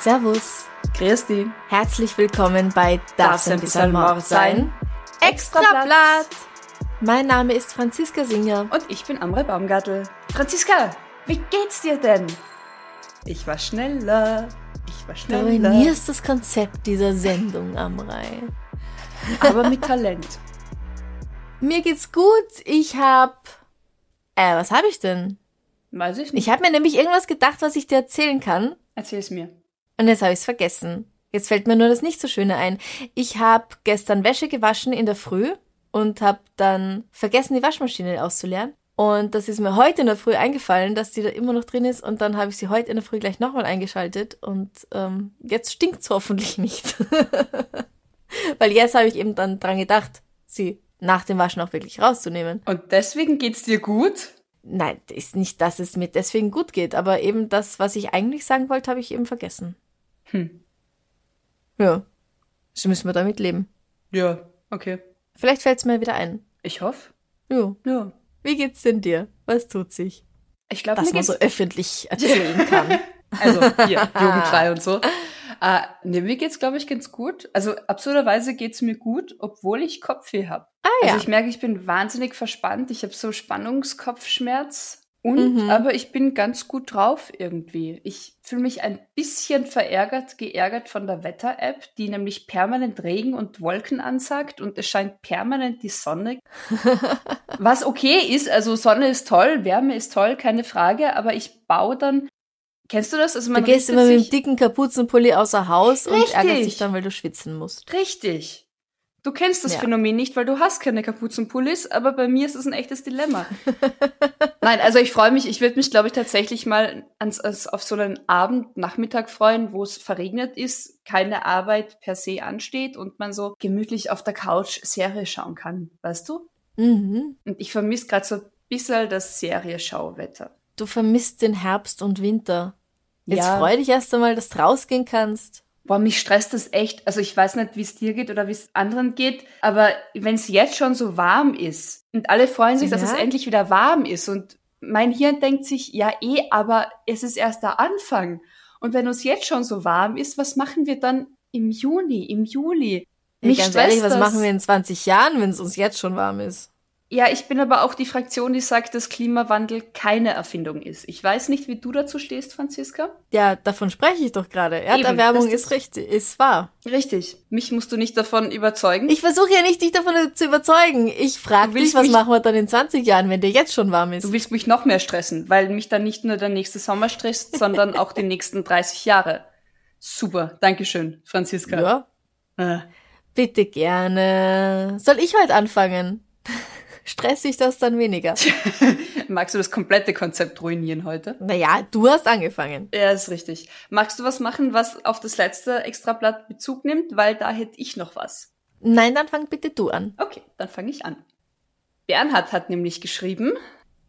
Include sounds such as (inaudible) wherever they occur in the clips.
Servus. Christi. Herzlich willkommen bei Darf's ein bisschen Mord sein? Extrablatt. Mein Name ist Franziska Singer. Und ich bin Amre Baumgartel. Franziska, wie geht's dir denn? Ich war schneller. Ich war Du schneller. ruinierst das Konzept dieser Sendung, Amrei. Aber mit Talent. Mir geht's gut. Ich hab... Äh, was habe ich denn? Weiß ich nicht. Ich habe mir nämlich irgendwas gedacht, was ich dir erzählen kann. Erzähl's mir. Und jetzt habe ich es vergessen. Jetzt fällt mir nur das nicht so Schöne ein. Ich habe gestern Wäsche gewaschen in der Früh und habe dann vergessen, die Waschmaschine auszuleeren. Und das ist mir heute in der Früh eingefallen, dass die da immer noch drin ist. Und dann habe ich sie heute in der Früh gleich nochmal eingeschaltet. Und ähm, jetzt stinkt's hoffentlich nicht. (laughs) Weil jetzt habe ich eben dann dran gedacht, sie nach dem Waschen auch wirklich rauszunehmen. Und deswegen geht's dir gut? Nein, ist nicht, dass es mir deswegen gut geht, aber eben das, was ich eigentlich sagen wollte, habe ich eben vergessen. Hm. Ja. So müssen wir damit leben. Ja, okay. Vielleicht fällt's mir wieder ein. Ich hoffe. Jo. Ja. Wie geht's denn dir? Was tut sich? Ich glaube, mir man so öffentlich erzählen kann. (laughs) Also hier, jugendfrei (laughs) und so. Äh, nee, mir geht's, glaube ich, ganz gut. Also absurderweise geht's mir gut, obwohl ich Kopfweh habe. Ah ja. Also ich merke, ich bin wahnsinnig verspannt. Ich habe so Spannungskopfschmerz. Und Mhm. aber ich bin ganz gut drauf irgendwie. Ich fühle mich ein bisschen verärgert, geärgert von der Wetter-App, die nämlich permanent Regen und Wolken ansagt und es scheint permanent die Sonne. (laughs) Was okay ist, also Sonne ist toll, Wärme ist toll, keine Frage, aber ich baue dann. Kennst du das? Also Du man gehst richtet immer mit dem dicken Kapuzenpulli außer Haus und Richtig. ärgerst dich dann, weil du schwitzen musst. Richtig. Du kennst das Ja. Phänomen nicht, weil du hast keine Kapuzenpullis, aber bei mir ist es ein echtes Dilemma. (laughs) Nein, also ich freue mich, ich würde mich, glaube ich, tatsächlich mal ans, ans, auf so einen Abend, Nachmittag freuen, wo es verregnet ist, keine Arbeit per se ansteht und man so gemütlich auf der Couch Serie schauen kann, weißt du? Mhm. Und ich vermisse gerade so ein bisschen das Serieschauwetter. Du vermisst den Herbst und Winter. Jetzt Ja. freu dich erst einmal, dass du rausgehen kannst. Boah, mich stresst das echt. Also ich weiß nicht, wie es dir geht oder wie es anderen geht, aber wenn es jetzt schon so warm ist und alle freuen sich, dass Ja. es endlich wieder warm ist und mein Hirn denkt sich, ja eh, aber es ist erst der Anfang. Und wenn uns jetzt schon so warm ist, was machen wir dann im Juni, im Juli? Mich ganz ehrlich, was das. machen wir in 20 Jahren, wenn es uns jetzt schon warm ist? Ja, ich bin aber auch die Fraktion, die sagt, dass Klimawandel keine Erfindung ist. Ich weiß nicht, wie du dazu stehst, Franziska. Ja, davon spreche ich doch gerade. Erderwärmung das ist richtig, ist wahr. Richtig. Mich musst du nicht davon überzeugen. Ich versuche ja nicht, dich davon zu überzeugen. Ich frage dich, was mich- machen wir dann in 20 Jahren, wenn dir jetzt schon warm ist? Du willst mich noch mehr stressen, weil mich dann nicht nur der nächste Sommer stresst, sondern (laughs) auch die nächsten 30 Jahre. Super, Dankeschön, Franziska. ja, Äh, bitte gerne. Soll ich heute anfangen? Stress ich das dann weniger? (laughs) magst du das komplette Konzept ruinieren heute? Naja, du hast angefangen. Ja, ist richtig. Magst du was machen, was auf das letzte Extrablatt Bezug nimmt? Weil da hätte ich noch was. Nein, dann fang bitte du an. Okay, dann fange ich an. Bernhard hat nämlich geschrieben,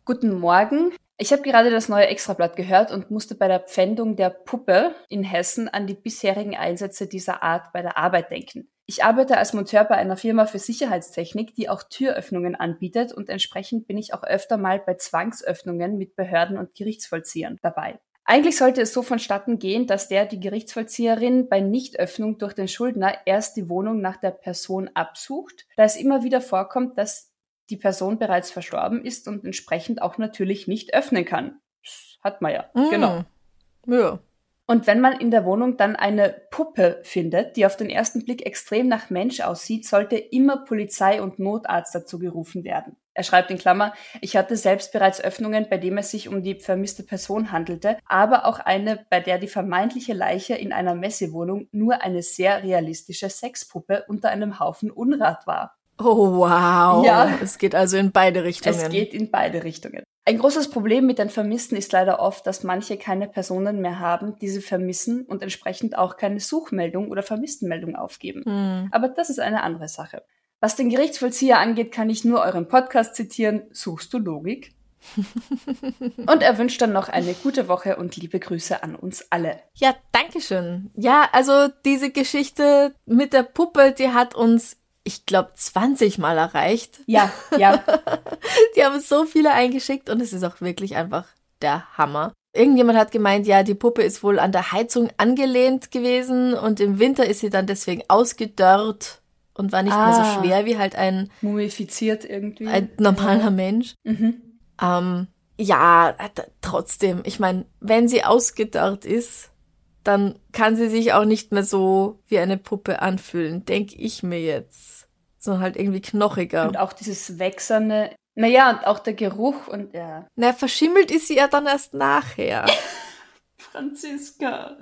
Guten Morgen. Ich habe gerade das neue Extrablatt gehört und musste bei der Pfändung der Puppe in Hessen an die bisherigen Einsätze dieser Art bei der Arbeit denken. Ich arbeite als Monteur bei einer Firma für Sicherheitstechnik, die auch Türöffnungen anbietet und entsprechend bin ich auch öfter mal bei Zwangsöffnungen mit Behörden und Gerichtsvollziehern dabei. Eigentlich sollte es so vonstatten gehen, dass der die Gerichtsvollzieherin bei Nichtöffnung durch den Schuldner erst die Wohnung nach der Person absucht, da es immer wieder vorkommt, dass die Person bereits verstorben ist und entsprechend auch natürlich nicht öffnen kann. Das hat man ja. Mm. Genau. Ja. Und wenn man in der Wohnung dann eine Puppe findet, die auf den ersten Blick extrem nach Mensch aussieht, sollte immer Polizei und Notarzt dazu gerufen werden. Er schreibt in Klammer, ich hatte selbst bereits Öffnungen, bei denen es sich um die vermisste Person handelte, aber auch eine, bei der die vermeintliche Leiche in einer Messewohnung nur eine sehr realistische Sexpuppe unter einem Haufen Unrat war. Oh, wow. Ja. Es geht also in beide Richtungen. Es geht in beide Richtungen. Ein großes Problem mit den Vermissten ist leider oft, dass manche keine Personen mehr haben, die sie vermissen und entsprechend auch keine Suchmeldung oder Vermisstenmeldung aufgeben. Hm. Aber das ist eine andere Sache. Was den Gerichtsvollzieher angeht, kann ich nur euren Podcast zitieren. Suchst du Logik? (laughs) und er wünscht dann noch eine gute Woche und liebe Grüße an uns alle. Ja, danke schön. Ja, also diese Geschichte mit der Puppe, die hat uns, ich glaube, 20 Mal erreicht. Ja, ja. (laughs) Die haben so viele eingeschickt und es ist auch wirklich einfach der Hammer. Irgendjemand hat gemeint, ja, die Puppe ist wohl an der Heizung angelehnt gewesen und im Winter ist sie dann deswegen ausgedörrt und war nicht mehr Ah. so schwer wie halt ein, Mumifiziert irgendwie. ein normaler Mensch. Mhm. Ähm, ja, trotzdem, ich meine, wenn sie ausgedörrt ist, dann kann sie sich auch nicht mehr so wie eine Puppe anfühlen, denke ich mir jetzt. Sondern halt irgendwie knochiger. Und auch dieses Wechselnde. Naja, und auch der Geruch und ja. Na, verschimmelt ist sie ja dann erst nachher. (laughs) Franziska.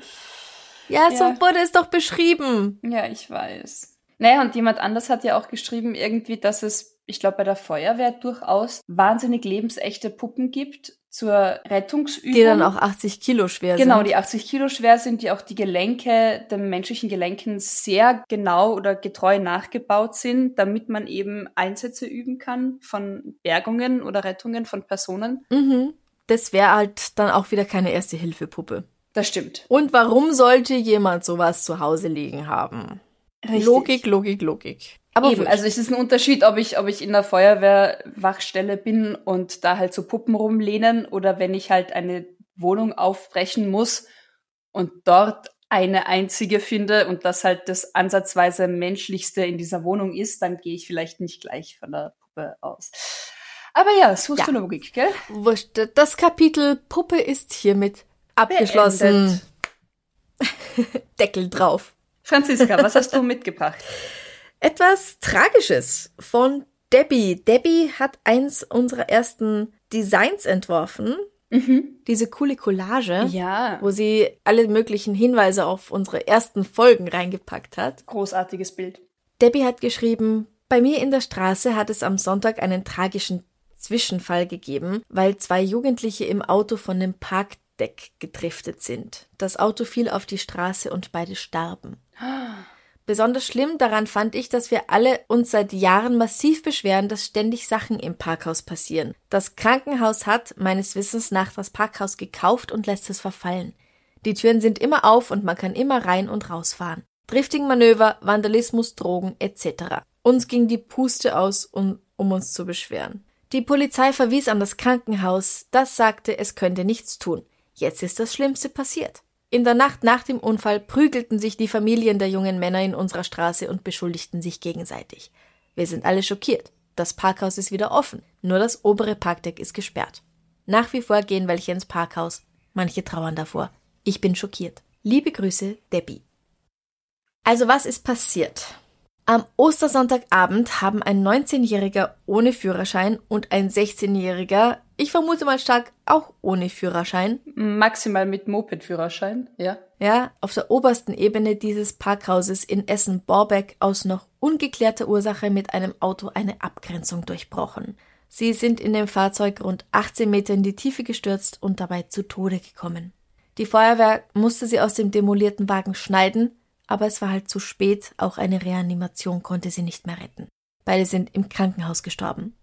Ja, so Ja. wurde es doch beschrieben. Ja, ich weiß. Naja, und jemand anders hat ja auch geschrieben, irgendwie, dass es, ich glaube, bei der Feuerwehr durchaus wahnsinnig lebensechte Puppen gibt zur Rettungsübung. Die dann auch 80 Kilo schwer Genau, sind. die 80 Kilo schwer sind, die auch die Gelenke, den menschlichen Gelenken sehr genau oder getreu nachgebaut sind, damit man eben Einsätze üben kann von Bergungen oder Rettungen von Personen. Mhm. Das wäre halt dann auch wieder keine Erste-Hilfe-Puppe. Das stimmt. Und warum sollte jemand sowas zu Hause liegen haben? Richtig. Logik, Logik, Logik. Aber Eben, also es ist ein Unterschied, ob ich, ob ich in der Feuerwehrwachstelle bin und da halt so Puppen rumlehnen oder wenn ich halt eine Wohnung aufbrechen muss und dort eine einzige finde und das halt das ansatzweise menschlichste in dieser Wohnung ist, dann gehe ich vielleicht nicht gleich von der Puppe aus. Aber ja, suchst Ja. du Logik, gell? Wurscht. Das Kapitel Puppe ist hiermit abgeschlossen. (laughs) Deckel drauf. Franziska, was hast du (laughs) mitgebracht? Etwas Tragisches von Debbie. Debbie hat eins unserer ersten Designs entworfen. Diese coole Collage, Ja, wo sie alle möglichen Hinweise auf unsere ersten Folgen reingepackt hat. großartiges Bild. Debbie hat geschrieben, bei mir in der Straße hat es am Sonntag einen tragischen Zwischenfall gegeben, weil zwei Jugendliche im Auto von dem Parkdeck gedriftet sind. Das Auto fiel auf die Straße und beide starben. Besonders schlimm daran fand ich, dass wir alle uns seit Jahren massiv beschweren, dass ständig Sachen im Parkhaus passieren. Das Krankenhaus hat meines Wissens nach das Parkhaus gekauft und lässt es verfallen. Die Türen sind immer auf und man kann immer rein und rausfahren. Drifting-Manöver, Vandalismus, Drogen etc. Uns ging die Puste aus, um, um uns zu beschweren. Die Polizei verwies an das Krankenhaus, das sagte, es könnte nichts tun. Jetzt ist das Schlimmste passiert. In der Nacht nach dem Unfall prügelten sich die Familien der jungen Männer in unserer Straße und beschuldigten sich gegenseitig. Wir sind alle schockiert. Das Parkhaus ist wieder offen, nur das obere Parkdeck ist gesperrt. Nach wie vor gehen welche ins Parkhaus, manche trauern davor. Ich bin schockiert. Liebe Grüße, Debbie. Also was ist passiert? Am Ostersonntagabend haben ein 19-Jähriger ohne Führerschein und ein 16-Jähriger, ich vermute mal stark auch ohne Führerschein, Maximal mit Moped-Führerschein, ja. ja, auf der obersten Ebene dieses Parkhauses in Essen-Borbeck aus noch ungeklärter Ursache mit einem Auto eine Abgrenzung durchbrochen. Sie sind in dem Fahrzeug rund 18 Meter in die Tiefe gestürzt und dabei zu Tode gekommen. Die Feuerwehr musste sie aus dem demolierten Wagen schneiden, aber es war halt zu spät, auch eine Reanimation konnte sie nicht mehr retten. Beide sind im Krankenhaus gestorben.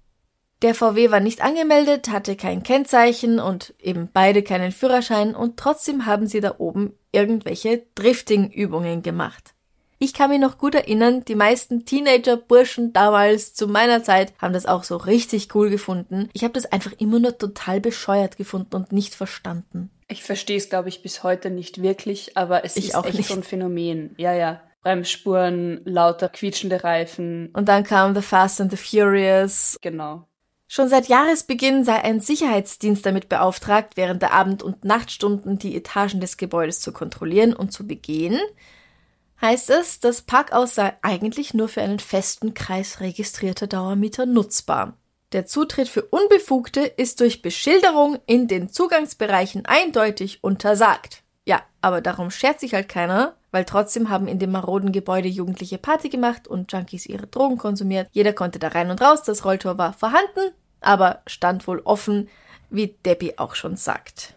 Der VW war nicht angemeldet, hatte kein Kennzeichen und eben beide keinen Führerschein und trotzdem haben sie da oben irgendwelche Drifting-Übungen gemacht. Ich kann mich noch gut erinnern, die meisten Teenager-Burschen damals zu meiner Zeit haben das auch so richtig cool gefunden. Ich habe das einfach immer nur total bescheuert gefunden und nicht verstanden. Ich verstehe es, glaube ich, bis heute nicht wirklich, aber es Ich ist auch echt nicht. so ein Phänomen. Ja, ja. Bremsspuren, lauter quietschende Reifen. Und dann kam The Fast and the Furious. Genau. Schon seit Jahresbeginn sei ein Sicherheitsdienst damit beauftragt, während der Abend- und Nachtstunden die Etagen des Gebäudes zu kontrollieren und zu begehen. Heißt es, das Parkhaus sei eigentlich nur für einen festen Kreis registrierter Dauermieter nutzbar. Der Zutritt für Unbefugte ist durch Beschilderung in den Zugangsbereichen eindeutig untersagt. Ja, aber darum schert sich halt keiner, weil trotzdem haben in dem maroden Gebäude Jugendliche Party gemacht und Junkies ihre Drogen konsumiert. Jeder konnte da rein und raus, das Rolltor war vorhanden, aber stand wohl offen, wie Debbie auch schon sagt.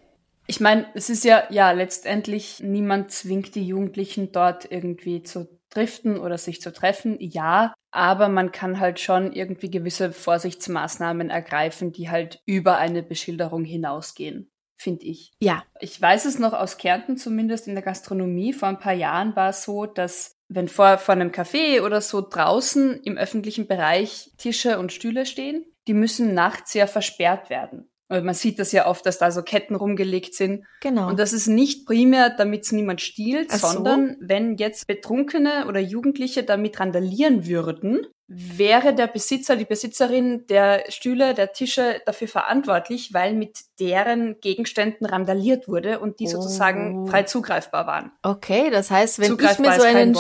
Ich meine, es ist ja, ja, letztendlich, niemand zwingt die Jugendlichen dort irgendwie zu driften oder sich zu treffen, ja, aber man kann halt schon irgendwie gewisse Vorsichtsmaßnahmen ergreifen, die halt über eine Beschilderung hinausgehen, finde ich. Ja. Ich weiß es noch aus Kärnten zumindest in der Gastronomie. Vor ein paar Jahren war es so, dass wenn vor, vor einem Café oder so draußen im öffentlichen Bereich Tische und Stühle stehen, die müssen nachts ja versperrt werden. Und man sieht das ja oft, dass da so Ketten rumgelegt sind. Genau. Und das ist nicht primär, damit es niemand stiehlt, so. sondern wenn jetzt Betrunkene oder Jugendliche damit randalieren würden, wäre der Besitzer, die Besitzerin der Stühle, der Tische dafür verantwortlich, weil mit deren Gegenständen randaliert wurde und die sozusagen Oh. frei zugreifbar waren. Okay, das heißt, wenn ich mir so einen,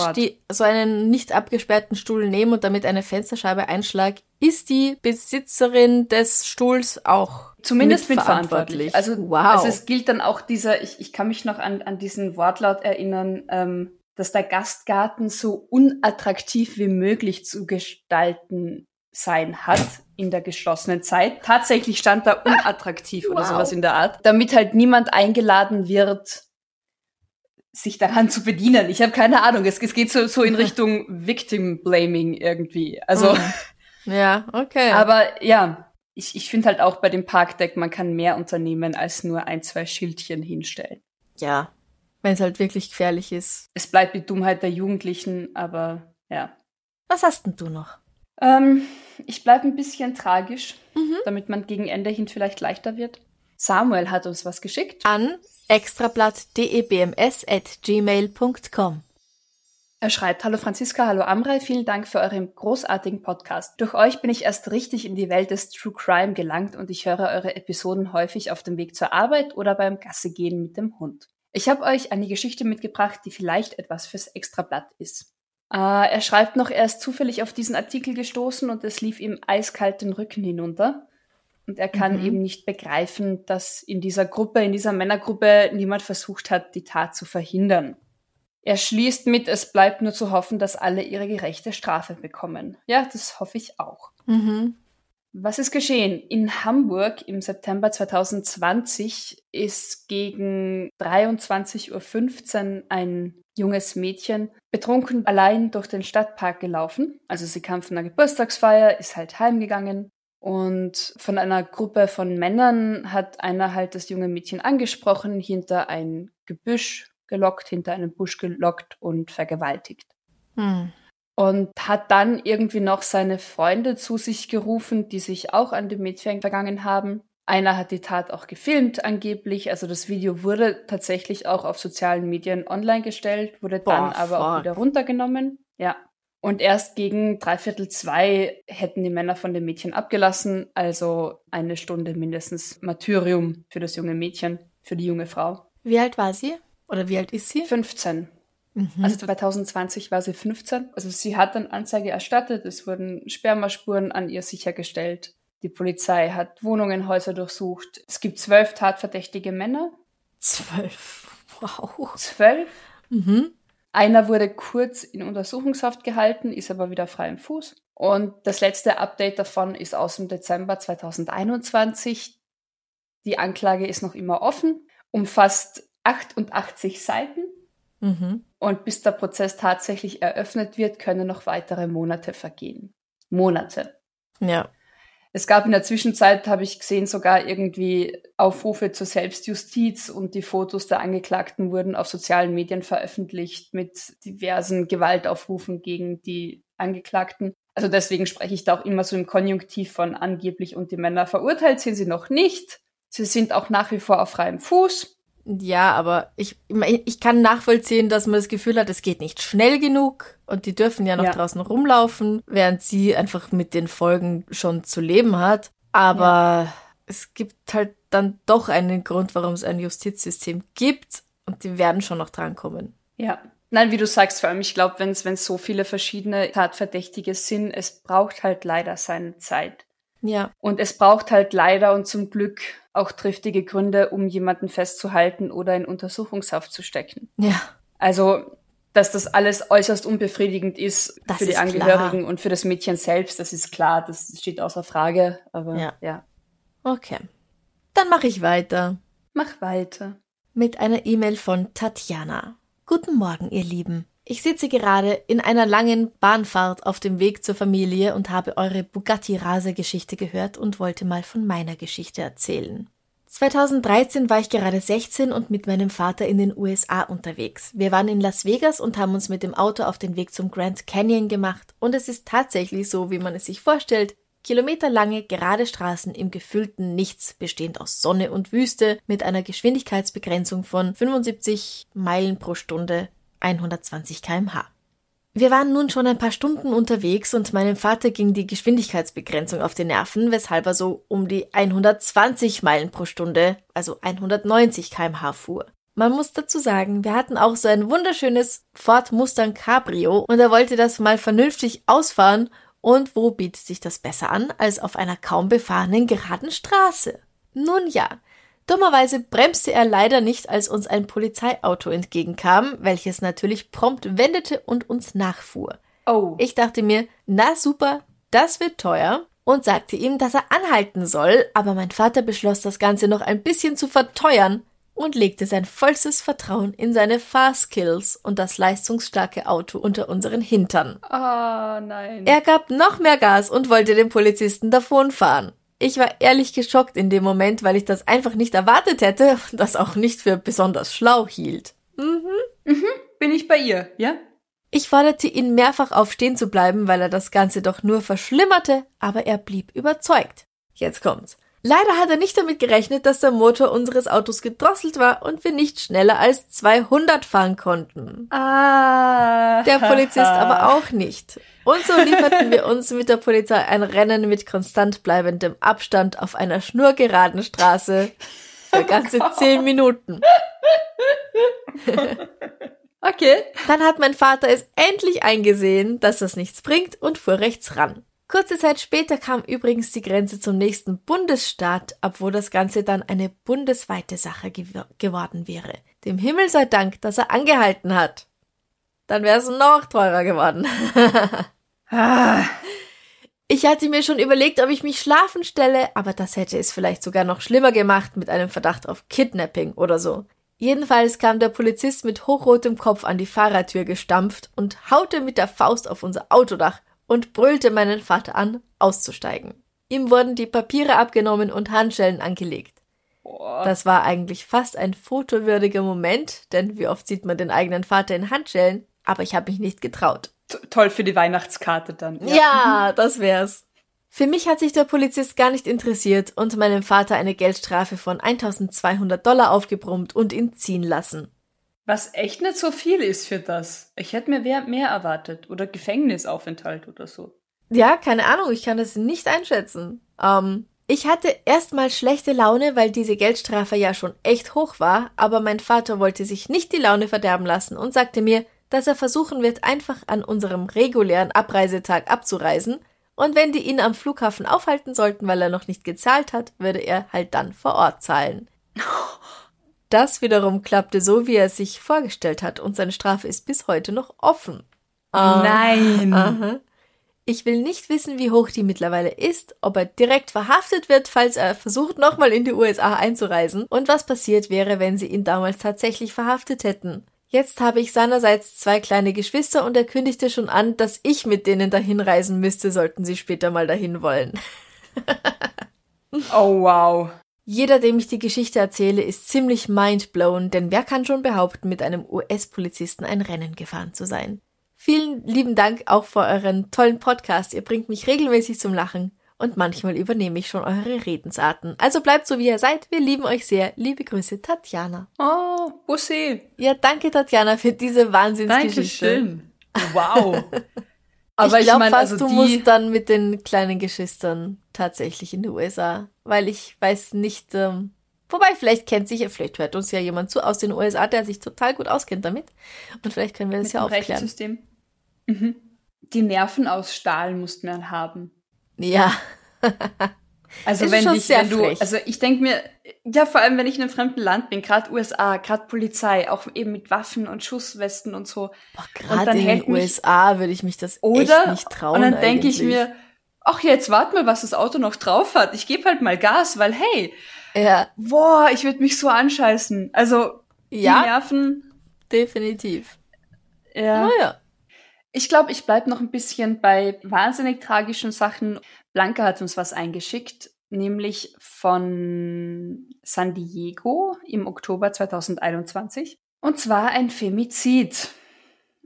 so einen nicht abgesperrten Stuhl nehme und damit eine Fensterscheibe einschlag, ist die Besitzerin des Stuhls auch Zumindest mitverantwortlich. mitverantwortlich. Also, wow. also es gilt dann auch dieser, ich, ich kann mich noch an, an diesen Wortlaut erinnern, ähm, dass der Gastgarten so unattraktiv wie möglich zu gestalten sein hat in der geschlossenen Zeit. Tatsächlich stand da unattraktiv oder Wow. sowas in der Art, damit halt niemand eingeladen wird, sich daran zu bedienen. Ich habe keine Ahnung. Es, es geht so, so in (laughs) Richtung Victim Blaming irgendwie. Also, Mhm. Ja, okay. aber ja, ich, ich finde halt auch bei dem Parkdeck, man kann mehr unternehmen als nur ein, zwei Schildchen hinstellen. ja, wenn es halt wirklich gefährlich ist. Es bleibt die Dummheit der Jugendlichen, aber ja. Was hast denn du noch? Ähm, ich bleibe ein bisschen tragisch, damit man gegen Ende hin vielleicht leichter wird. Samuel hat uns was geschickt. An extrablatt.debms@gmail.com. Er schreibt, Hallo Franziska, hallo Amrei, vielen Dank für euren großartigen Podcast. Durch euch bin ich erst richtig in die Welt des True Crime gelangt und ich höre eure Episoden häufig auf dem Weg zur Arbeit oder beim Gassegehen mit dem Hund. Ich habe euch eine Geschichte mitgebracht, die vielleicht etwas fürs Extrablatt ist. Äh, er schreibt noch, er ist zufällig auf diesen Artikel gestoßen und es lief ihm eiskalt den Rücken hinunter. Und er kann eben nicht begreifen, dass in dieser Gruppe, in dieser Männergruppe niemand versucht hat, die Tat zu verhindern. Er schließt mit, es bleibt nur zu hoffen, dass alle ihre gerechte Strafe bekommen. Ja, das hoffe ich auch. Mhm. Was ist geschehen? In Hamburg im September 2020 ist gegen 23.15 Uhr ein junges Mädchen betrunken allein durch den Stadtpark gelaufen. Also sie kam von einer Geburtstagsfeier, ist halt heimgegangen und von einer Gruppe von Männern hat einer halt das junge Mädchen angesprochen, hinter ein Gebüsch gelockt, hinter einen Busch gelockt und vergewaltigt Hm. und hat dann irgendwie noch seine Freunde zu sich gerufen, die sich auch an dem Mädchen vergangen haben. Einer hat die Tat auch gefilmt angeblich, also das Video wurde tatsächlich auch auf sozialen Medien online gestellt, wurde dann Boah, aber auch fuck. wieder runtergenommen. Ja. Und erst gegen dreiviertel zwei hätten die Männer von dem Mädchen abgelassen, also eine Stunde mindestens Martyrium für das junge Mädchen, für die junge Frau. Wie alt war sie? Oder wie alt ist sie? 15. Mhm. Also 2020 war sie 15. Also sie hat dann Anzeige erstattet. Es wurden Spermaspuren an ihr sichergestellt. Die Polizei hat Wohnungen, Häuser durchsucht. Es gibt zwölf tatverdächtige Männer. Zwölf. Wow. Zwölf. Mhm. Einer wurde kurz in Untersuchungshaft gehalten, ist aber wieder frei im Fuß. Und das letzte Update davon ist aus dem Dezember 2021. Die Anklage ist noch immer offen, umfasst 88 Seiten. Mhm. Und bis der Prozess tatsächlich eröffnet wird, können noch weitere Monate vergehen. Monate. Ja. Es gab in der Zwischenzeit, habe ich gesehen, sogar irgendwie Aufrufe zur Selbstjustiz und die Fotos der Angeklagten wurden auf sozialen Medien veröffentlicht mit diversen Gewaltaufrufen gegen die Angeklagten. Also deswegen spreche ich da auch immer so im Konjunktiv von angeblich und die Männer verurteilt sind sie noch nicht. Sie sind auch nach wie vor auf freiem Fuß. Ja, aber ich, ich kann nachvollziehen, dass man das Gefühl hat, es geht nicht schnell genug und die dürfen ja noch Ja. draußen rumlaufen, während sie einfach mit den Folgen schon zu leben hat. Aber es gibt halt dann doch einen Grund, warum es ein Justizsystem gibt und die werden schon noch drankommen. Ja. Nein, wie du sagst, vor allem, ich glaube, wenn es so viele verschiedene Tatverdächtige sind, es braucht halt leider seine Zeit. Ja. Und es braucht halt leider und zum Glück auch triftige Gründe, um jemanden festzuhalten oder in Untersuchungshaft zu stecken. Ja. Also, dass das alles äußerst unbefriedigend ist Das für die ist Angehörigen klar. und für das Mädchen selbst, das ist klar, das steht außer Frage. Aber Ja. ja. Okay. Dann mache ich weiter. Mach weiter. mit einer E-Mail von Tatjana. Guten Morgen, ihr Lieben. Ich sitze gerade in einer langen Bahnfahrt auf dem Weg zur Familie und habe eure Bugatti-Rase-Geschichte gehört und wollte mal von meiner Geschichte erzählen. 2013 war ich gerade 16 und mit meinem Vater in den USA unterwegs. Wir waren in Las Vegas und haben uns mit dem Auto auf den Weg zum Grand Canyon gemacht und es ist tatsächlich so, wie man es sich vorstellt. Kilometerlange gerade Straßen im gefüllten Nichts, bestehend aus Sonne und Wüste, mit einer Geschwindigkeitsbegrenzung von 75 Meilen pro Stunde, 120 kmh. Wir waren nun schon ein paar Stunden unterwegs und meinem Vater ging die Geschwindigkeitsbegrenzung auf die Nerven, weshalb er so um die 120 Meilen pro Stunde, also 190 kmh fuhr. Man muss dazu sagen, wir hatten auch so ein wunderschönes Ford Mustang Cabrio und er wollte das mal vernünftig ausfahren und wo bietet sich das besser an als auf einer kaum befahrenen geraden Straße? Nun ja, dummerweise bremste er leider nicht, als uns ein Polizeiauto entgegenkam, welches natürlich prompt wendete und uns nachfuhr. Oh. Ich dachte mir, na super, das wird teuer und sagte ihm, dass er anhalten soll, aber mein Vater beschloss, das Ganze noch ein bisschen zu verteuern und legte sein vollstes Vertrauen in seine Fahrskills und das leistungsstarke Auto unter unseren Hintern. Ah, nein. Er gab noch mehr Gas und wollte den Polizisten davonfahren. Ich war ehrlich geschockt in dem Moment, weil ich das einfach nicht erwartet hätte und das auch nicht für besonders schlau hielt. Bin ich bei ihr, ja? Ich forderte ihn mehrfach auf, stehen zu bleiben, weil er das Ganze doch nur verschlimmerte, aber er blieb überzeugt. Jetzt kommt's. Leider hat er nicht damit gerechnet, dass der Motor unseres Autos gedrosselt war und wir nicht schneller als 200 fahren konnten. Ah. Der Polizist aber (laughs) auch nicht. Und so lieferten wir uns mit der Polizei ein Rennen mit konstant bleibendem Abstand auf einer schnurgeraden Straße für ganze zehn Minuten. (laughs) Okay. Dann hat mein Vater es endlich eingesehen, dass das nichts bringt und fuhr rechts ran. Kurze Zeit später kam übrigens die Grenze zum nächsten Bundesstaat, obwohl das Ganze dann eine bundesweite Sache gew geworden wäre. Dem Himmel sei Dank, dass er angehalten hat. Dann wäre es noch teurer geworden. Ich hatte mir schon überlegt, ob ich mich schlafen stelle, aber das hätte es vielleicht sogar noch schlimmer gemacht mit einem Verdacht auf Kidnapping oder so. Jedenfalls kam der Polizist mit hochrotem Kopf an die Fahrertür gestampft und haute mit der Faust auf unser Autodach und brüllte meinen Vater an, auszusteigen. Ihm wurden die Papiere abgenommen und Handschellen angelegt. Das war eigentlich fast ein fotowürdiger Moment, denn wie oft sieht man den eigenen Vater in Handschellen? Aber ich habe mich nicht getraut. T toll für die Weihnachtskarte dann. Ja, das wär's. Für mich hat sich der Polizist gar nicht interessiert und meinem Vater eine Geldstrafe von 1200 Dollar aufgebrummt und ihn ziehen lassen. Was echt nicht so viel ist für das. Ich hätte mir mehr, mehr erwartet. Oder Gefängnisaufenthalt oder so. Ja, keine Ahnung, ich kann das nicht einschätzen. Ähm, ich hatte erstmal schlechte Laune, weil diese Geldstrafe ja schon echt hoch war, aber mein Vater wollte sich nicht die Laune verderben lassen und sagte mir, dass er versuchen wird, einfach an unserem regulären Abreisetag abzureisen, und wenn die ihn am Flughafen aufhalten sollten, weil er noch nicht gezahlt hat, würde er halt dann vor Ort zahlen. (laughs) Das wiederum klappte so, wie er es sich vorgestellt hat, und seine Strafe ist bis heute noch offen. Ah. Nein. Aha. Ich will nicht wissen, wie hoch die mittlerweile ist, ob er direkt verhaftet wird, falls er versucht, nochmal in die USA einzureisen, und was passiert wäre, wenn sie ihn damals tatsächlich verhaftet hätten. Jetzt habe ich seinerseits zwei kleine Geschwister und er kündigte schon an, dass ich mit denen dahin reisen müsste, sollten sie später mal dahin wollen. Oh, wow. Jeder, dem ich die Geschichte erzähle, ist ziemlich mindblown, denn wer kann schon behaupten, mit einem US-Polizisten ein Rennen gefahren zu sein? Vielen lieben Dank auch für euren tollen Podcast. Ihr bringt mich regelmäßig zum Lachen und manchmal übernehme ich schon eure Redensarten. Also bleibt so, wie ihr seid. Wir lieben euch sehr. Liebe Grüße, Tatjana. Oh, Bussi. Ja, danke, Tatjana, für diese Wahnsinnsgeschichte. Dankeschön. Wow. (laughs) Aber ich ich, glaube fast, also du musst dann mit den kleinen Geschwistern tatsächlich in die USA, weil ich weiß nicht, ähm, wobei vielleicht kennt sich, vielleicht hört uns ja jemand zu aus den USA, der sich total gut auskennt damit und vielleicht können wir das mit ja dem aufklären. Rechtssystem. Mhm. Die Nerven aus Stahl musst man haben. Ja, Also Ist wenn, schon dich, sehr wenn du, frech. also ich denke mir, ja vor allem wenn ich in einem fremden Land bin, gerade USA, gerade Polizei, auch eben mit Waffen und Schusswesten und so. Gerade in den USA würde ich mich das Oder? echt nicht trauen. und dann denke ich mir, ach jetzt wart mal, was das Auto noch drauf hat. Ich gebe halt mal Gas, weil hey, ja, boah, ich würde mich so anscheißen. Also die ja, Nerven. definitiv. Ja. Naja, Ich glaube, ich bleib noch ein bisschen bei wahnsinnig tragischen Sachen. Blanca hat uns was eingeschickt, nämlich von San Diego im Oktober 2021. Und zwar ein Femizid.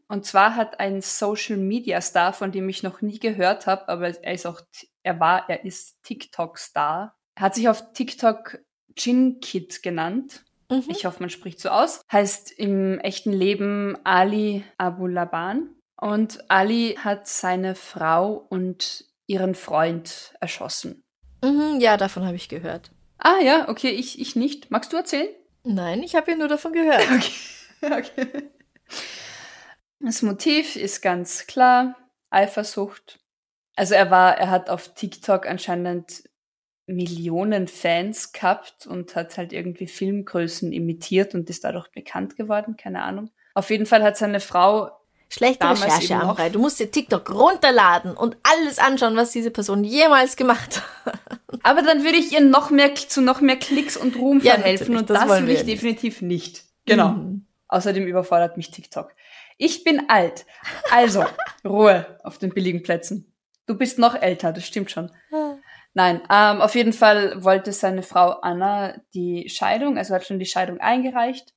Und zwar hat ein Social Media Star, von dem ich noch nie gehört habe, aber er ist auch, er war, er ist TikTok-Star. Er hat sich auf TikTok Jin Kid genannt. mhm. Ich hoffe, man spricht so aus. Heißt im echten Leben Ali Abu Laban. Und Ali hat seine Frau und ihren Freund erschossen. Mhm, ja, davon habe ich gehört. Ah ja, okay, ich, ich nicht. Magst du erzählen? Nein, ich habe ja nur davon gehört. (laughs) Okay. okay. Das Motiv ist ganz klar. Eifersucht. Also er war, er hat auf TikTok anscheinend Millionen Fans gehabt und hat halt irgendwie Filmgrößen imitiert und ist dadurch bekannt geworden, keine Ahnung. Auf jeden Fall hat seine Frau Schlechte Damals Recherche, eben noch. Amrei. Du musst dir TikTok runterladen und alles anschauen, was diese Person jemals gemacht hat. Aber dann würde ich ihr noch mehr zu noch mehr Klicks und Ruhm Ja, verhelfen und das das, will ich definitiv nicht. Genau. Mhm. Außerdem überfordert mich TikTok. Ich bin alt. Also, (laughs) Ruhe auf den billigen Plätzen. Du bist noch älter, das stimmt schon. Nein, ähm, auf jeden Fall wollte seine Frau Anna die Scheidung, also hat schon die Scheidung eingereicht,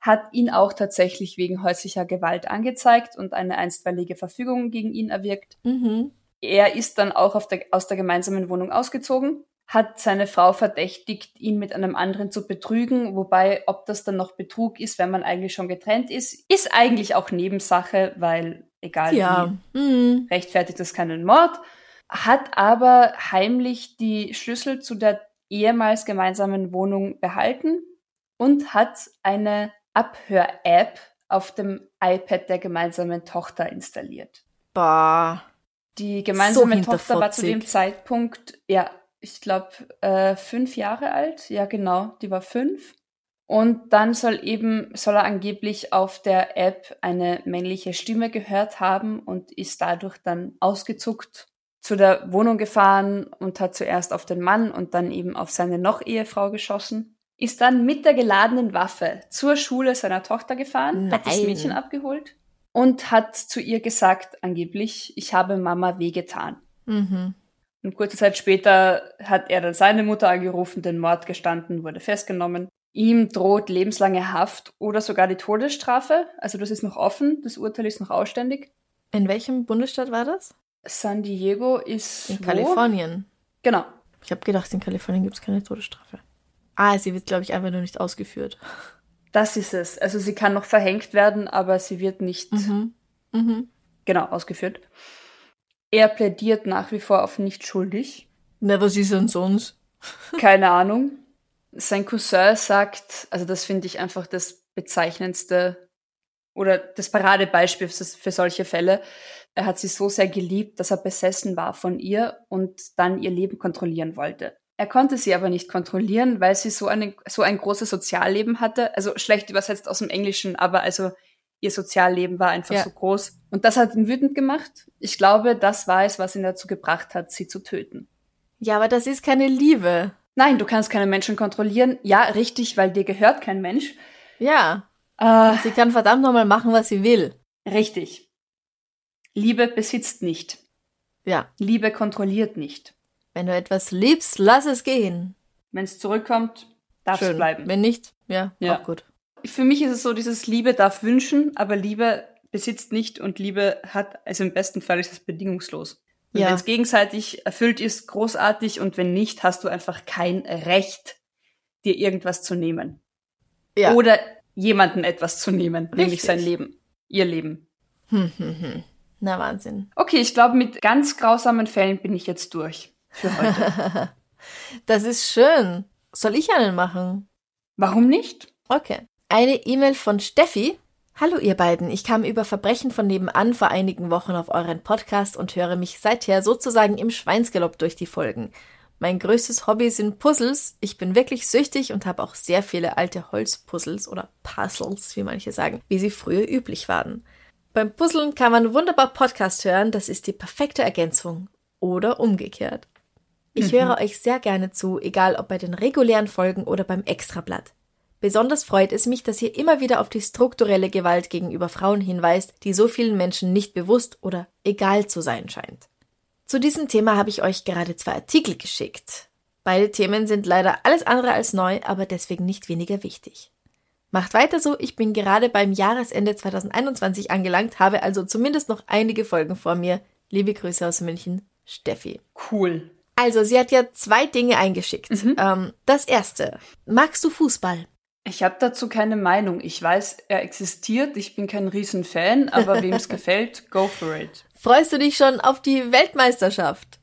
hat ihn auch tatsächlich wegen häuslicher Gewalt angezeigt und eine einstweilige Verfügung gegen ihn erwirkt. Mhm. Er ist dann auch der, aus der gemeinsamen Wohnung ausgezogen, hat seine Frau verdächtigt, ihn mit einem anderen zu betrügen, wobei, ob das dann noch Betrug ist, wenn man eigentlich schon getrennt ist, ist eigentlich auch Nebensache, weil egal Ja. wie, Mhm. rechtfertigt das keinen Mord, hat aber heimlich die Schlüssel zu der ehemals gemeinsamen Wohnung behalten und hat eine Abhör-App auf dem iPad der gemeinsamen Tochter installiert. Boah. Die gemeinsame So Tochter war zu dem. Zeitpunkt, ja, ich glaube, äh, fünf Jahre alt. Ja, genau, die war fünf. Und dann soll eben, soll er angeblich auf der App eine männliche Stimme gehört haben und ist dadurch dann ausgezuckt zu der Wohnung gefahren und hat zuerst auf den Mann und dann eben auf seine noch Ehefrau geschossen. Ist dann mit der geladenen Waffe zur Schule seiner Tochter gefahren, hat das Nein. Mädchen abgeholt und hat zu ihr gesagt, angeblich, ich habe Mama wehgetan. Mhm. Und kurze Zeit später hat er dann seine Mutter angerufen, den Mord gestanden, wurde festgenommen. Ihm droht lebenslange Haft oder sogar die Todesstrafe. Also das ist noch offen, das Urteil ist noch ausständig. In welchem Bundesstaat war das? San Diego ist In wo? Kalifornien. Genau. Ich habe gedacht, in Kalifornien gibt es keine Todesstrafe. Ah, sie wird, glaube ich, einfach nur nicht ausgeführt. Das ist es. Also sie kann noch verhängt werden, aber sie wird nicht Mhm. Mhm. genau ausgeführt. Er plädiert nach wie vor auf nicht schuldig. Na, was ist denn sonst? (laughs) Keine Ahnung. Sein Cousin sagt, also das finde ich einfach das bezeichnendste oder das Paradebeispiel für, für solche Fälle. Er hat sie so sehr geliebt, dass er besessen war von ihr und dann ihr Leben kontrollieren wollte. Er konnte sie aber nicht kontrollieren, weil sie so, eine, so ein großes Sozialleben hatte. Also schlecht übersetzt aus dem Englischen, aber also ihr Sozialleben war einfach Ja. so groß. Und das hat ihn wütend gemacht. Ich glaube, das war es, was ihn dazu gebracht hat, sie zu töten. Ja, aber das ist keine Liebe. Nein, du kannst keine Menschen kontrollieren. Ja, richtig, weil dir gehört kein Mensch. Ja. Äh, Sie kann verdammt nochmal machen, was sie will. richtig. Liebe besitzt nicht. Ja. Liebe kontrolliert nicht. Wenn du etwas liebst, lass es gehen. Wenn es zurückkommt, darf es bleiben. Wenn nicht, ja, Ja. auch gut. Für mich ist es so, dieses Liebe darf wünschen, aber Liebe besitzt nicht und Liebe hat, also im besten Fall ist es bedingungslos. Ja. wenn es gegenseitig erfüllt ist, großartig und wenn nicht, hast du einfach kein Recht, dir irgendwas zu nehmen. Ja. Oder jemanden etwas zu nehmen, nämlich Richtig. sein Leben, ihr Leben. Hm, hm, hm. Na, Wahnsinn. Okay, ich glaube, mit ganz grausamen Fällen bin ich jetzt durch für heute. (laughs) Das ist schön. Soll ich einen machen? Warum nicht? Okay. Eine E-Mail von Steffi. Hallo ihr beiden, ich kam über Verbrechen von nebenan vor einigen Wochen auf euren Podcast und höre mich seither sozusagen im Schweinsgalopp durch die Folgen. Mein größtes Hobby sind Puzzles. Ich bin wirklich süchtig und habe auch sehr viele alte Holzpuzzles oder Puzzles, wie manche sagen, wie sie früher üblich waren. Beim Puzzeln kann man wunderbar Podcast hören, das ist die perfekte Ergänzung. Oder umgekehrt. Ich höre euch sehr gerne zu, egal ob bei den regulären Folgen oder beim Extrablatt. Besonders freut es mich, dass ihr immer wieder auf die strukturelle Gewalt gegenüber Frauen hinweist, die so vielen Menschen nicht bewusst oder egal zu sein scheint. Zu diesem Thema habe ich euch gerade zwei Artikel geschickt. Beide Themen sind leider alles andere als neu, aber deswegen nicht weniger wichtig. Macht weiter so, ich bin gerade beim Jahresende 2021 angelangt, habe also zumindest noch einige Folgen vor mir. Liebe Grüße aus München, Steffi. Cool. Also, sie hat ja zwei Dinge eingeschickt. Ähm, das erste, magst du Fußball? Ich habe dazu keine Meinung. Ich weiß, er existiert. Ich bin kein Riesenfan, aber (laughs) wem es gefällt, go for it. Freust du dich schon auf die Weltmeisterschaft?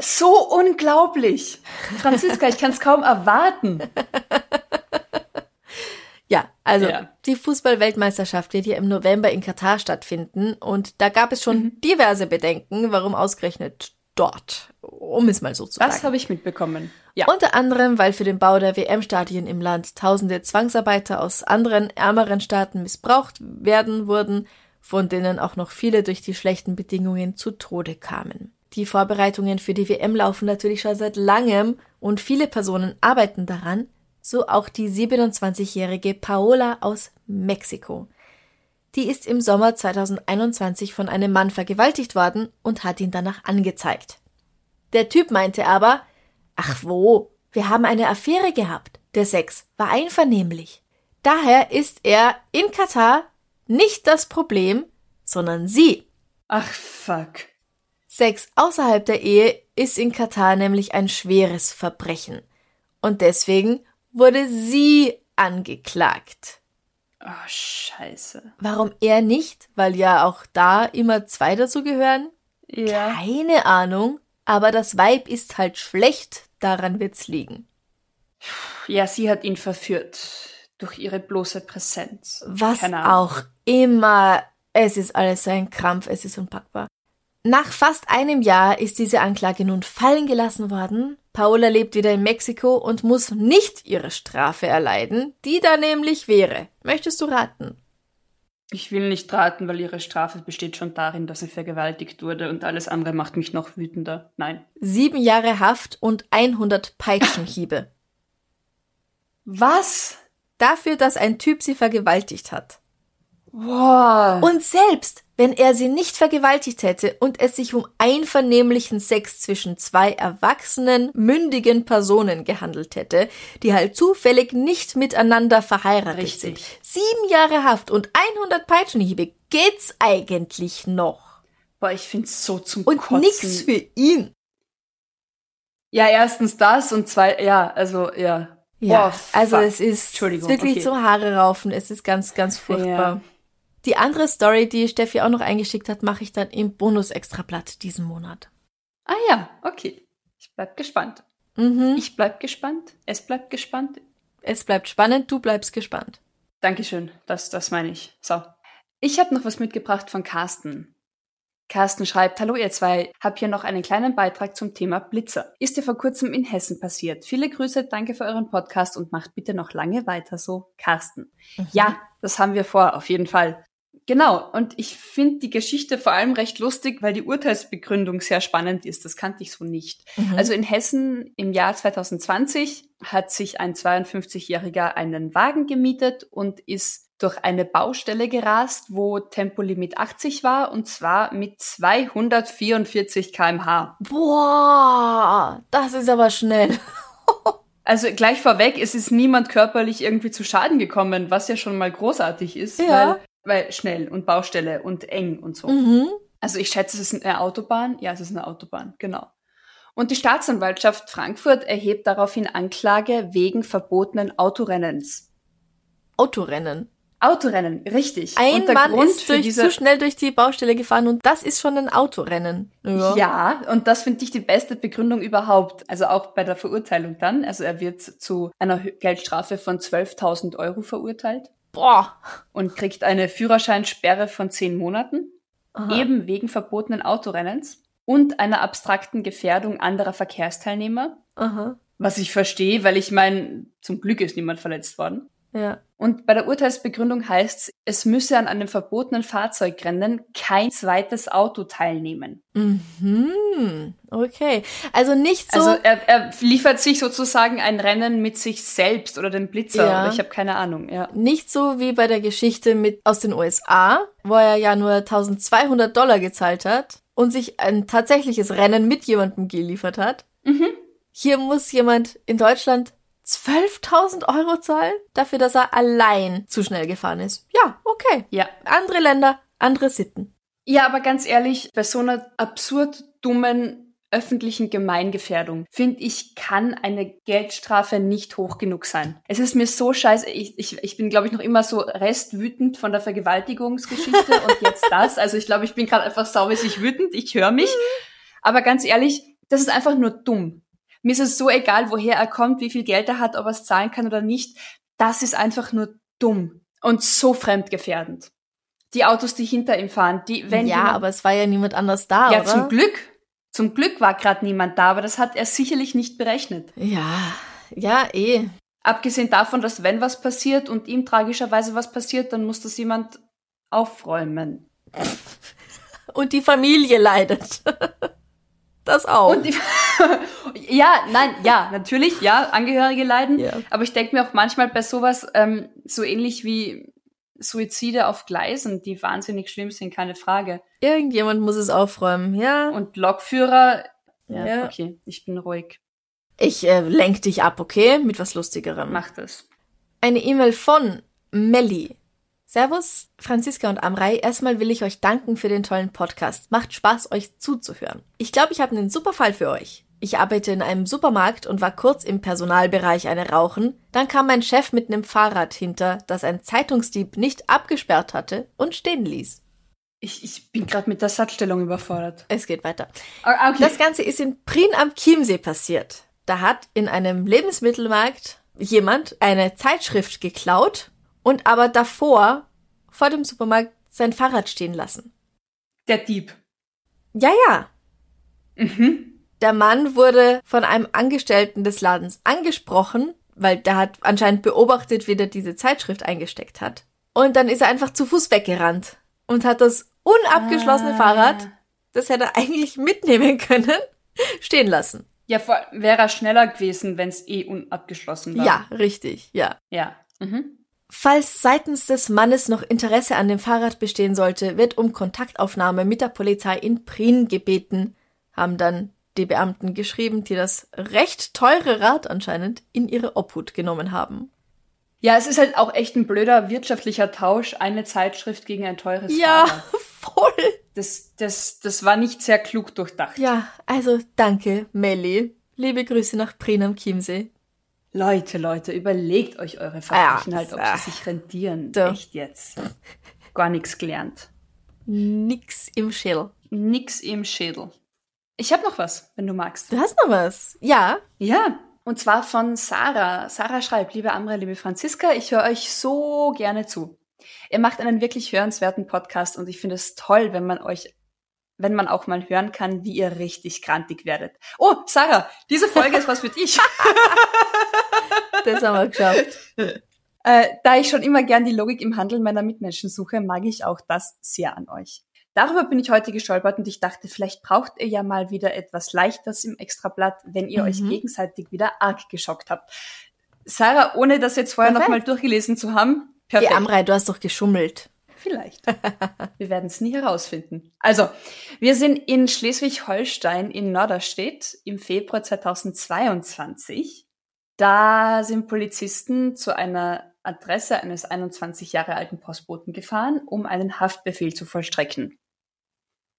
So unglaublich. Franziska, ich kann es kaum erwarten. (laughs) Ja, also Ja. die Fußball-Weltmeisterschaft wird ja im November in Katar stattfinden und da gab es schon diverse Bedenken, warum ausgerechnet dort, um es mal so zu Das sagen. habe ich mitbekommen. Ja. Unter anderem, weil für den Bau der WM-Stadien im Land tausende Zwangsarbeiter aus anderen, ärmeren Staaten missbraucht werden wurden, von denen auch noch viele durch die schlechten Bedingungen zu Tode kamen. Die Vorbereitungen für die WM laufen natürlich schon seit langem und viele Personen arbeiten daran, so auch die 27-jährige Paola aus Mexiko. Die ist im Sommer 2021 von einem Mann vergewaltigt worden und hat ihn danach angezeigt. Der Typ meinte aber, ach wo, wir haben eine Affäre gehabt. Der Sex war einvernehmlich. Daher ist er in Katar nicht das Problem, sondern sie. Ach, fuck. Sex außerhalb der Ehe ist in Katar nämlich ein schweres Verbrechen. Und deswegen wurde sie angeklagt. Oh, scheiße. Warum er nicht? Weil ja auch da immer zwei dazu gehören? Ja. Keine Ahnung, aber das Weib ist halt schlecht, daran wird's liegen. Ja, sie hat ihn verführt. Durch ihre bloße Präsenz. Was auch immer. Es ist alles so ein Krampf, es ist unpackbar. Nach fast einem Jahr ist diese Anklage nun fallen gelassen worden. Paola lebt wieder in Mexiko und muss nicht ihre Strafe erleiden, die da nämlich wäre. Möchtest du raten? Ich will nicht raten, weil ihre Strafe besteht schon darin, dass sie vergewaltigt wurde und alles andere macht mich noch wütender. Nein. Sieben Jahre Haft und 100 Peitschenhiebe. Was? Dafür, dass ein Typ sie vergewaltigt hat. Boah. Und selbst wenn er sie nicht vergewaltigt hätte und es sich um einvernehmlichen Sex zwischen zwei erwachsenen, mündigen Personen gehandelt hätte, die halt zufällig nicht miteinander verheiratet Richtig. sind. Sieben Jahre Haft und 100 Peitschenhiebe. Geht's eigentlich noch? Boah, ich find's so zum Und Kotzen. nix für ihn. Ja, erstens das und zwei, ja, also, ja. Ja, Boah, also es ist wirklich okay. zum Haare raufen. Es ist ganz, ganz furchtbar. Ja. Die andere Story, die Steffi auch noch eingeschickt hat, mache ich dann im Bonus-Extrablatt diesen Monat. Ah ja, okay. Ich bleib gespannt. Mhm. Ich bleib gespannt. Es bleibt gespannt. Es bleibt spannend, du bleibst gespannt. Dankeschön, das, das meine ich. So. Ich habe noch was mitgebracht von Carsten. Carsten schreibt, hallo ihr zwei, hab hier noch einen kleinen Beitrag zum Thema Blitzer. Ist ja vor kurzem in Hessen passiert. Viele Grüße, danke für euren Podcast und macht bitte noch lange weiter so. Carsten. Ja, das haben wir vor, auf jeden Fall. Genau, und ich finde die Geschichte vor allem recht lustig, weil die Urteilsbegründung sehr spannend ist. Das kannte ich so nicht. Also in Hessen im Jahr 2020 hat sich ein 52-Jähriger einen Wagen gemietet und ist durch eine Baustelle gerast, wo Tempolimit 80 war und zwar mit 244 kmh. Boah, das ist aber schnell. (laughs) Also gleich vorweg, es ist niemand körperlich irgendwie zu Schaden gekommen, was ja schon mal großartig ist, Ja. weil, weil schnell und Baustelle und eng und so. Mhm. Also ich schätze, es ist eine Autobahn. Ja, es ist eine Autobahn, genau. Und die Staatsanwaltschaft Frankfurt erhebt daraufhin Anklage wegen verbotenen Autorennens. Autorennen. Autorennen, richtig. Ein Mann Grund ist durch, zu schnell durch die Baustelle gefahren und das ist schon ein Autorennen. Ja, und das finde ich die beste Begründung überhaupt. Also auch bei der Verurteilung dann. Also er wird zu einer Geldstrafe von 12.000 Euro verurteilt Boah. und kriegt eine Führerscheinsperre von 10 Monaten, Aha. eben wegen verbotenen Autorennens und einer abstrakten Gefährdung anderer Verkehrsteilnehmer. Aha. Was ich verstehe, weil ich meine, zum Glück ist niemand verletzt worden. Ja. Und bei der Urteilsbegründung heißt es, müsse an einem verbotenen Fahrzeugrennen kein zweites Auto teilnehmen. Mhm. Okay. Also nicht so. Also er, er liefert sich sozusagen ein Rennen mit sich selbst oder dem Blitzer Ja. oder ich habe keine Ahnung. Ja. Nicht so wie bei der Geschichte mit aus den USA, wo er ja nur 1200 Dollar gezahlt hat und sich ein tatsächliches Rennen mit jemandem geliefert hat. Hier muss jemand in Deutschland 12.000 Euro zahlen dafür, dass er allein zu schnell gefahren ist. Ja, okay. ja. Andere Länder, andere Sitten. Ja, aber ganz ehrlich, bei so einer absurd dummen öffentlichen Gemeingefährdung, finde ich, kann eine Geldstrafe nicht hoch genug sein. Es ist mir so scheiße. Ich, ich, ich bin, glaube ich, noch immer so restwütend von der Vergewaltigungsgeschichte (laughs) und jetzt das. Also ich glaube, ich bin gerade einfach saumäßig wütend. Ich höre mich. Aber ganz ehrlich, das ist einfach nur dumm. Mir ist es so egal, woher er kommt, wie viel Geld er hat, ob er es zahlen kann oder nicht. Das ist einfach nur dumm und so fremdgefährdend. Die Autos, die hinter ihm fahren, die, wenn ja, aber es war ja niemand anders da, ja, oder? zum Glück. Zum Glück war gerade niemand da, aber das hat er sicherlich nicht berechnet. Ja, ja, eh. Abgesehen davon, dass wenn was passiert und ihm tragischerweise was passiert, dann muss das jemand aufräumen. Und die Familie leidet. (laughs) Das auch. Die, (laughs) ja, nein, ja, natürlich, ja, Angehörige leiden. Ja. Aber ich denke mir auch manchmal bei sowas, ähm, so ähnlich wie Suizide auf Gleisen, die wahnsinnig schlimm sind, keine Frage. Irgendjemand muss es aufräumen, ja. Und Lokführer, ja, Ja. okay, ich bin ruhig. Ich äh, lenk dich ab, okay? Mit was Lustigerem. Mach das. Eine E-Mail von Melli. Servus, Franziska und Amrei. Erstmal will ich euch danken für den tollen Podcast. Macht Spaß, euch zuzuhören. Ich glaube, ich habe einen super Fall für euch. Ich arbeite in einem Supermarkt und war kurz im Personalbereich eine Rauchen. Dann kam mein Chef mit einem Fahrrad hinter, das ein Zeitungsdieb nicht abgesperrt hatte und stehen ließ. Ich, ich bin gerade mit der Satzstellung überfordert. Es geht weiter. Ah, Okay. Das Ganze ist in Prien am Chiemsee passiert. Da hat in einem Lebensmittelmarkt jemand eine Zeitschrift geklaut und aber davor vor dem Supermarkt sein Fahrrad stehen lassen. der Dieb. Ja, ja. Der Mann wurde von einem Angestellten des Ladens angesprochen, weil der hat anscheinend beobachtet, wie der diese Zeitschrift eingesteckt hat. Und dann ist er einfach zu Fuß weggerannt und hat das unabgeschlossene Ah. Fahrrad, das hätte er eigentlich mitnehmen können, (laughs) stehen lassen. Ja, vor, wäre er schneller gewesen, wenn es eh unabgeschlossen war. Ja, richtig, ja. Ja. Mhm. Falls seitens des Mannes noch Interesse an dem Fahrrad bestehen sollte, wird um Kontaktaufnahme mit der Polizei in Prien gebeten, haben dann die Beamten geschrieben, die das recht teure Rad anscheinend in ihre Obhut genommen haben. Ja, es ist halt auch echt ein blöder wirtschaftlicher Tausch, eine Zeitschrift gegen ein teures Ja, Fahrrad. (laughs) voll. Das, das, das war nicht sehr klug durchdacht. Ja, also danke, Melli. Liebe Grüße nach Prien am Chiemsee. Leute, Leute, überlegt euch eure Verbrechen Ja, halt, ob sie sich rentieren. so. Echt jetzt. Gar nichts gelernt. Nix im Schädel. Nix im Schädel. Ich habe noch was, wenn du magst. Du hast noch was? Ja. Ja, und zwar von Sarah. Sarah schreibt, liebe Amre, liebe Franziska, ich höre euch so gerne zu. Ihr macht einen wirklich hörenswerten Podcast und ich finde es toll, wenn man euch, wenn man auch mal hören kann, wie ihr richtig grantig werdet. Oh, Sarah, diese Folge ist was für dich. (laughs) Das haben wir geschafft. Äh, da ich schon immer gern die Logik im Handeln meiner Mitmenschen suche, mag ich auch das sehr an euch. Darüber bin ich heute gestolpert und ich dachte, vielleicht braucht ihr ja mal wieder etwas Leichtes im Extrablatt, wenn ihr euch gegenseitig wieder arg geschockt habt. Sarah, ohne das jetzt vorher nochmal durchgelesen zu haben, Die perfekt. Amrei, du hast doch geschummelt. Vielleicht. (laughs) wir werden es nie herausfinden. Also, wir sind in Schleswig-Holstein in Norderstedt im Februar 2022. Da sind Polizisten zu einer Adresse eines 21 Jahre alten Postboten gefahren, um einen Haftbefehl zu vollstrecken.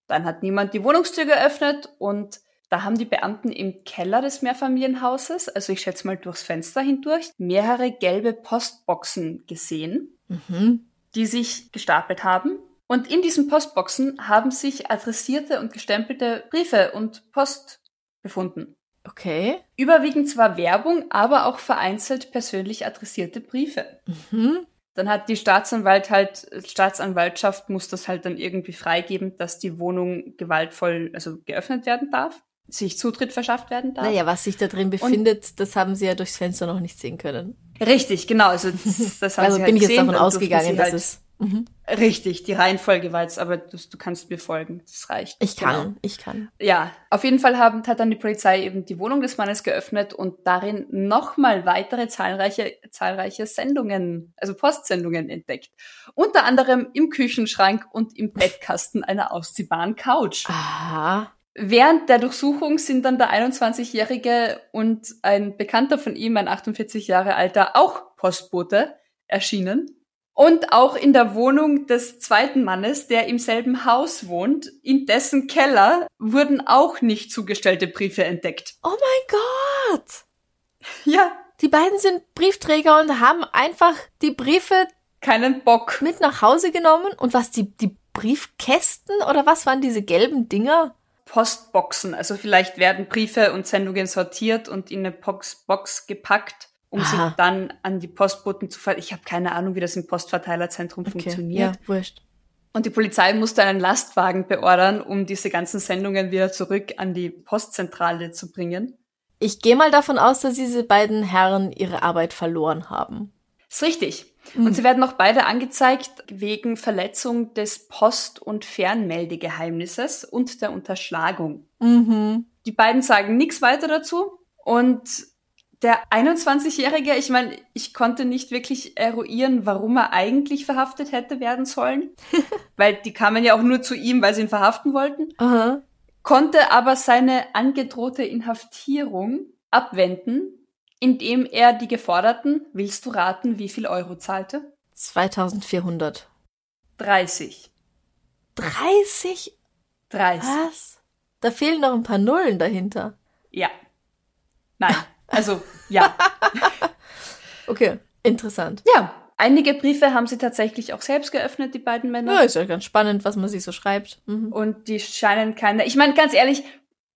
Dann hat niemand die Wohnungstür geöffnet und da haben die Beamten im Keller des Mehrfamilienhauses, also ich schätze mal durchs Fenster hindurch, mehrere gelbe Postboxen gesehen. Mhm. Die sich gestapelt haben. Und in diesen Postboxen haben sich adressierte und gestempelte Briefe und Post befunden. Okay. Überwiegend zwar Werbung, aber auch vereinzelt persönlich adressierte Briefe. Mhm. Dann hat die Staatsanwalt halt, Staatsanwaltschaft muss das halt dann irgendwie freigeben, dass die Wohnung gewaltvoll, also geöffnet werden darf, sich Zutritt verschafft werden darf. Naja, was sich da drin befindet, das haben sie ja durchs Fenster noch nicht sehen können. Richtig, genau. Also das, (laughs) das haben Also sie bin halt ich jetzt davon ausgegangen, dass halt, es. Mhm. Richtig, die Reihenfolge war jetzt, aber du, du kannst mir folgen. Das reicht. Ich kann, Genau. ich kann. Ja, auf jeden Fall haben, hat dann die Polizei eben die Wohnung des Mannes geöffnet und darin nochmal weitere zahlreiche, zahlreiche Sendungen, also Postsendungen entdeckt. Unter anderem im Küchenschrank und im Bettkasten einer ausziehbaren Couch. Aha. Während der Durchsuchung sind dann der 21-Jährige und ein Bekannter von ihm, ein 48 Jahre alter, auch Postbote, erschienen. Und auch in der Wohnung des zweiten Mannes, der im selben Haus wohnt, in dessen Keller wurden auch nicht zugestellte Briefe entdeckt. Oh mein Gott! Ja, Die beiden sind Briefträger und haben einfach die Briefe keinen Bock. mit nach Hause genommen. Und was, die, die Briefkästen oder was waren diese gelben Dinger? Postboxen. Also vielleicht werden Briefe und Sendungen sortiert und in eine Box, Box gepackt, um sie Aha. dann an die Postboten zu ver... Ich habe keine Ahnung, wie das im Postverteilerzentrum funktioniert. Ja, wurscht. Und die Polizei musste einen Lastwagen beordern, um diese ganzen Sendungen wieder zurück an die Postzentrale zu bringen. Ich gehe mal davon aus, dass diese beiden Herren ihre Arbeit verloren haben. Ist richtig. Und sie werden auch beide angezeigt wegen Verletzung des Post- und Fernmeldegeheimnisses und der Unterschlagung. Mhm. Die beiden sagen nichts weiter dazu. Und der 21-Jährige, ich meine, ich konnte nicht wirklich eruieren, warum er eigentlich verhaftet hätte werden sollen. (laughs) weil die kamen ja auch nur zu ihm, weil sie ihn verhaften wollten. Aha. konnte aber seine angedrohte Inhaftierung abwenden, indem er die geforderten, willst du raten, wie viel Euro zahlte? 2400. 30. 30? 30. Was? Da fehlen noch ein paar Nullen dahinter. Ja. Nein. Also, ja. (laughs) Okay, interessant. ja. Einige Briefe haben sie tatsächlich auch selbst geöffnet, die beiden Männer. Ja, ist ja ganz spannend, was man sich so schreibt. Mhm. Und die scheinen keine. Ich meine, ganz ehrlich,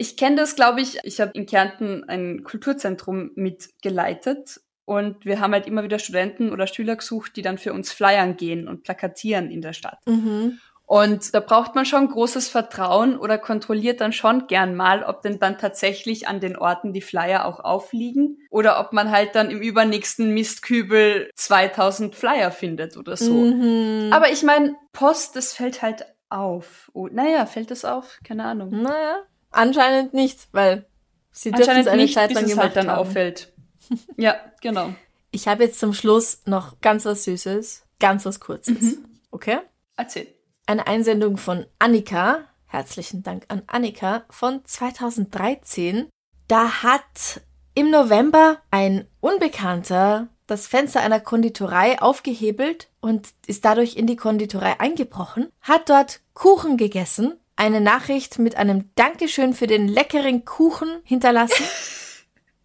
ich kenne das, glaube ich. Ich habe in Kärnten ein Kulturzentrum mitgeleitet. Und wir haben halt immer wieder Studenten oder Schüler gesucht, die dann für uns flyern gehen und plakatieren in der Stadt. Mhm. Und da braucht man schon großes Vertrauen oder kontrolliert dann schon gern mal, ob denn dann tatsächlich an den Orten die Flyer auch aufliegen oder ob man halt dann im übernächsten Mistkübel 2000 Flyer findet oder so. Mhm. Aber ich meine, Post, das fällt halt auf. Oh, naja, fällt das auf? Keine Ahnung. Naja, anscheinend nicht, weil sie dürfen es eine nicht, Zeit bis lang es gemacht halt dann haben. auffällt. (laughs) ja, genau. Ich habe jetzt zum Schluss noch ganz was Süßes, ganz was Kurzes. Mhm. Okay? Erzähl. Eine Einsendung von Annika. Herzlichen Dank an Annika von 2013. Da hat im November ein Unbekannter das Fenster einer Konditorei aufgehebelt und ist dadurch in die Konditorei eingebrochen, hat dort Kuchen gegessen, eine Nachricht mit einem Dankeschön für den leckeren Kuchen hinterlassen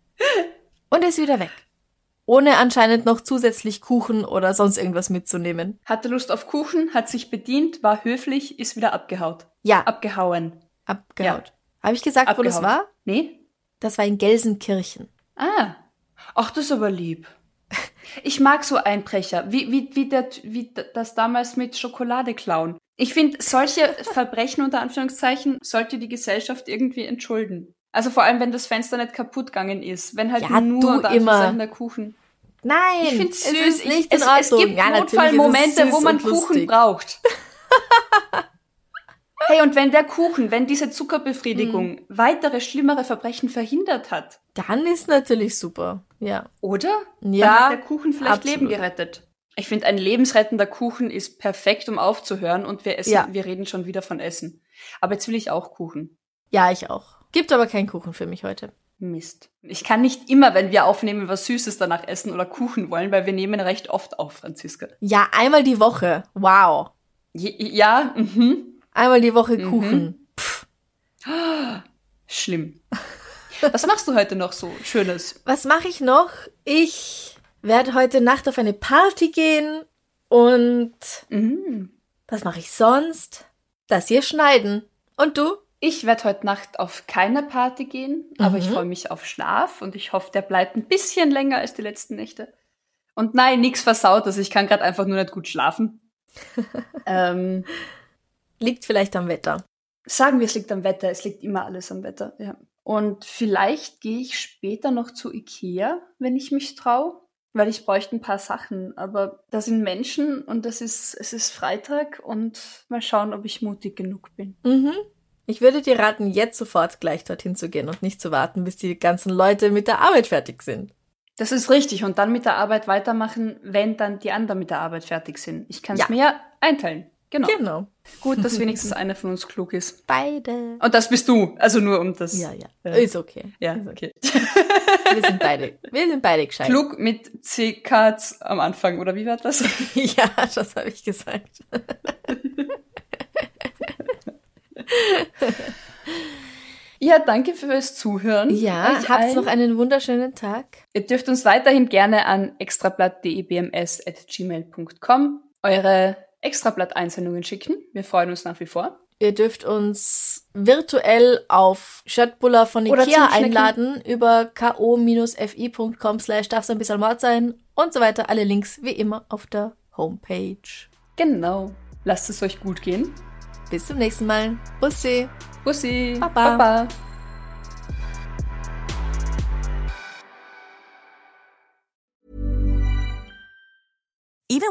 (laughs) und ist wieder weg. Ohne anscheinend noch zusätzlich Kuchen oder sonst irgendwas mitzunehmen. Hatte Lust auf Kuchen, hat sich bedient, war höflich, ist wieder abgehaut. Ja, Abgehauen. abgehaut. Habe ich gesagt, wo das war? Nee? Das war in Gelsenkirchen. Ah. Ach, das ist aber lieb. Ich mag so Einbrecher, wie, wie, wie, der, wie das damals mit Schokolade klauen. Ich finde, solche Verbrechen unter Anführungszeichen sollte die Gesellschaft irgendwie entschulden. Also vor allem, wenn das Fenster nicht kaputt gegangen ist. Wenn halt Ja, nur unter immer. Anführungszeichen der Kuchen. Nein, Ich find's es süß. nicht ich, in es, Ordnung. es gibt ja, es Notfallmomente, wo man Kuchen braucht. (laughs) hey, und wenn der Kuchen, wenn diese Zuckerbefriedigung Hm. weitere schlimmere Verbrechen verhindert hat, Dann ist natürlich super. Ja. oder? Ja, Dann hat der Kuchen vielleicht absolut. Leben gerettet. Ich finde, ein lebensrettender Kuchen ist perfekt, um aufzuhören und wir essen, Ja. wir reden schon wieder von Essen. Aber jetzt will ich auch Kuchen. Ja, ich auch. Gibt aber keinen Kuchen für mich heute. Mist. Ich kann nicht immer, wenn wir aufnehmen, was Süßes danach essen oder Kuchen wollen, weil wir nehmen recht oft auf, Franziska. Ja, einmal die Woche. Wow. J ja, mhm. Einmal die Woche Kuchen. Schlimm. Was machst du heute noch so Schönes? Was mache ich noch? Ich werde heute Nacht auf eine Party gehen Und Mhm. was mache ich sonst? Das hier schneiden. Und du? Ich werde heute Nacht auf keine Party gehen, aber ich Mhm. freue mich auf Schlaf und ich hoffe, der bleibt ein bisschen länger als die letzten Nächte. Und nein, nichts versaut, also ich kann gerade einfach nur nicht gut schlafen. (laughs) ähm, Liegt vielleicht am Wetter. sagen wir, es liegt am Wetter, es liegt immer alles am Wetter, ja. Und vielleicht gehe ich später noch zu Ikea, wenn ich mich traue, weil ich bräuchte ein paar Sachen. Aber da sind Menschen und das ist, es ist Freitag und mal schauen, ob ich mutig genug bin. Mhm. Ich würde dir raten, jetzt sofort gleich dorthin zu gehen und nicht zu warten, bis die ganzen Leute mit der Arbeit fertig sind. Das ist richtig. Und dann mit der Arbeit weitermachen, wenn dann die anderen mit der Arbeit fertig sind. Ich kann es Ja. mir ja einteilen. Genau. Genau. Gut, dass wenigstens (laughs) einer von uns klug ist. Beide. Und das bist du. Also nur um das. Ja, ja. Ja. Ist okay. Ja, Ist okay. (laughs) Wir sind beide. Wir sind beide gescheit. Klug mit CK am Anfang, oder wie war das? (laughs) Ja, das habe ich gesagt. Ja, danke fürs Zuhören. Ja, Euch habt allen. noch einen wunderschönen Tag. Ihr dürft uns weiterhin gerne an extrablatt.debms.gmail.com eure Extrablatt-Einsendungen schicken. Wir freuen uns nach wie vor. Ihr dürft uns virtuell auf Shirtbuller von Ikea einladen über ko-fi.com slash darf's ein bisschen Mord sein und so weiter. Alle Links wie immer auf der Homepage. Genau. Lasst es euch gut gehen. Bis zum nächsten Mal. Bussi. Bussi. Baba. Baba.